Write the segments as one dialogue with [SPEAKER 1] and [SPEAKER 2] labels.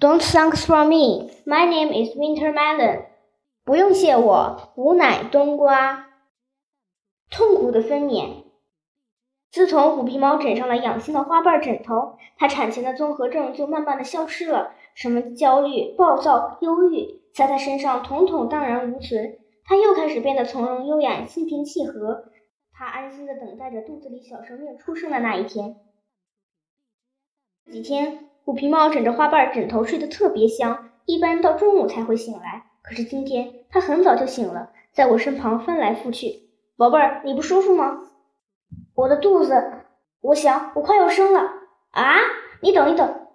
[SPEAKER 1] Don't thanks for me. My name is Winter Melon. 不用谢我，吾乃冬瓜。痛苦的分娩。自从虎皮猫枕上了养心的花瓣枕头，它产前的综合症就慢慢的消失了。什么焦虑、暴躁、忧郁，在它身上统统荡然无存。它又开始变得从容优雅、心平气和。它安心的等待着肚子里小生命出生的那一天。几天，虎皮猫枕着花瓣枕头睡得特别香，一般到中午才会醒来。可是今天，它很早就醒了，在我身旁翻来覆去。宝贝儿，你不舒服吗？我的肚子，我想我快要生了啊！你等一等，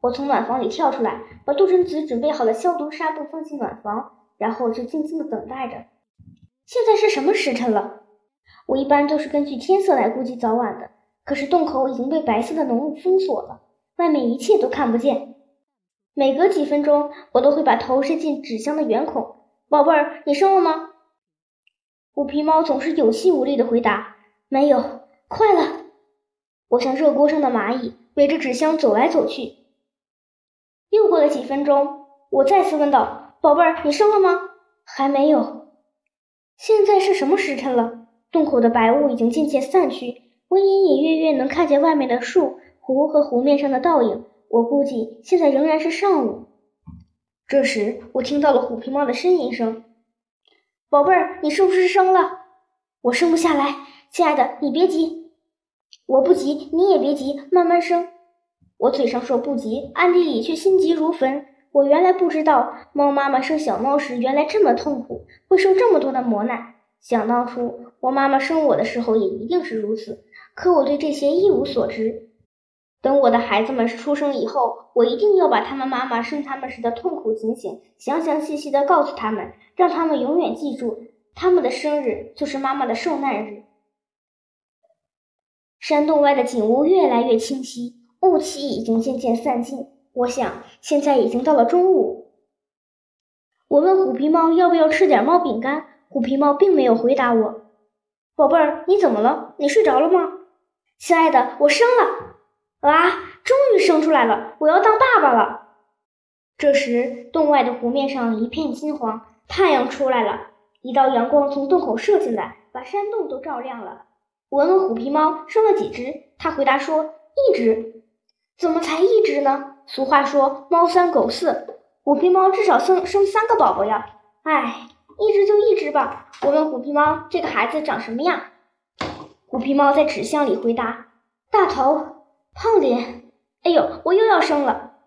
[SPEAKER 1] 我从暖房里跳出来，把杜真子准备好的消毒纱布放进暖房，然后就静静的等待着。现在是什么时辰了？我一般都是根据天色来估计早晚的，可是洞口已经被白色的浓雾封锁了，外面一切都看不见。每隔几分钟，我都会把头伸进纸箱的圆孔。宝贝儿，你生了吗？虎皮猫总是有气无力的回答：“没有。”快了！我像热锅上的蚂蚁，围着纸箱走来走去。又过了几分钟，我再次问道：“宝贝儿，你生了吗？”还没有。现在是什么时辰了？洞口的白雾已经渐渐散去，我隐隐约约能看见外面的树、湖和湖面上的倒影。我估计现在仍然是上午。这时，我听到了虎皮猫的呻吟声：“宝贝儿，你是不是生了？”我生不下来，亲爱的，你别急。我不急，你也别急，慢慢生。我嘴上说不急，暗地里却心急如焚。我原来不知道，猫妈妈生小猫时原来这么痛苦，会受这么多的磨难。想当初，我妈妈生我的时候也一定是如此。可我对这些一无所知。等我的孩子们出生以后，我一定要把他们妈妈生他们时的痛苦情形详详细细的告诉他们，让他们永远记住，他们的生日就是妈妈的受难日。山洞外的景物越来越清晰，雾气已经渐渐散尽。我想，现在已经到了中午。我问虎皮猫要不要吃点猫饼干，虎皮猫并没有回答我。宝贝儿，你怎么了？你睡着了吗？亲爱的，我生了！生出来了！我要当爸爸了。这时，洞外的湖面上一片金黄，太阳出来了，一道阳光从洞口射进来，把山洞都照亮了。我问虎皮猫生了几只，它回答说一只。怎么才一只呢？俗话说猫三狗四，虎皮猫至少生生三个宝宝呀。唉，一只就一只吧。我问虎皮猫这个孩子长什么样？虎皮猫在纸箱里回答：大头，胖脸。哎呦，我又要生了！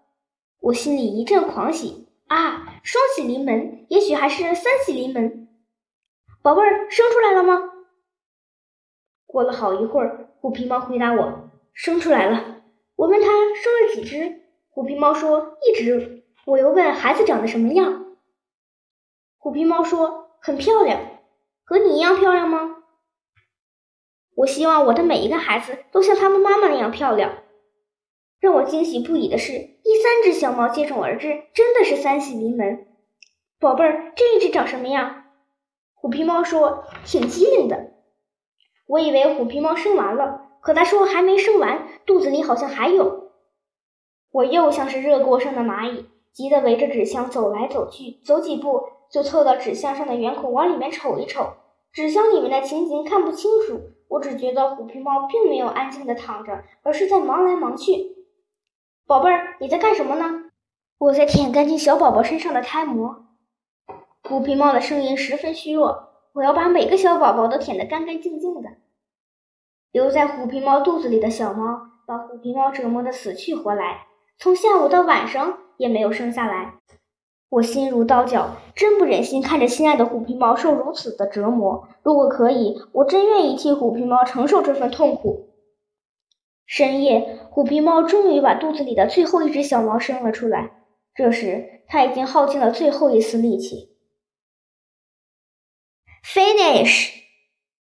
[SPEAKER 1] 我心里一阵狂喜啊，双喜临门，也许还是三喜临门。宝贝儿，生出来了吗？过了好一会儿，虎皮猫回答我：“生出来了。”我问他生了几只，虎皮猫说：“一只。”我又问孩子长得什么样，虎皮猫说：“很漂亮，和你一样漂亮吗？”我希望我的每一个孩子都像他们妈妈那样漂亮。让我惊喜不已的是，第三只小猫接踵而至，真的是三喜临门。宝贝儿，这一只长什么样？虎皮猫说：“挺机灵的。”我以为虎皮猫生完了，可它说还没生完，肚子里好像还有。我又像是热锅上的蚂蚁，急得围着纸箱走来走去，走几步就凑到纸箱上的圆孔往里面瞅一瞅。纸箱里面的情景看不清楚，我只觉得虎皮猫并没有安静的躺着，而是在忙来忙去。宝贝儿，你在干什么呢？我在舔干净小宝宝身上的胎膜。虎皮猫的声音十分虚弱。我要把每个小宝宝都舔得干干净净的。留在虎皮猫肚子里的小猫，把虎皮猫折磨得死去活来，从下午到晚上也没有生下来。我心如刀绞，真不忍心看着心爱的虎皮猫受如此的折磨。如果可以，我真愿意替虎皮猫承受这份痛苦。深夜，虎皮猫终于把肚子里的最后一只小猫生了出来。这时，它已经耗尽了最后一丝力气。Finish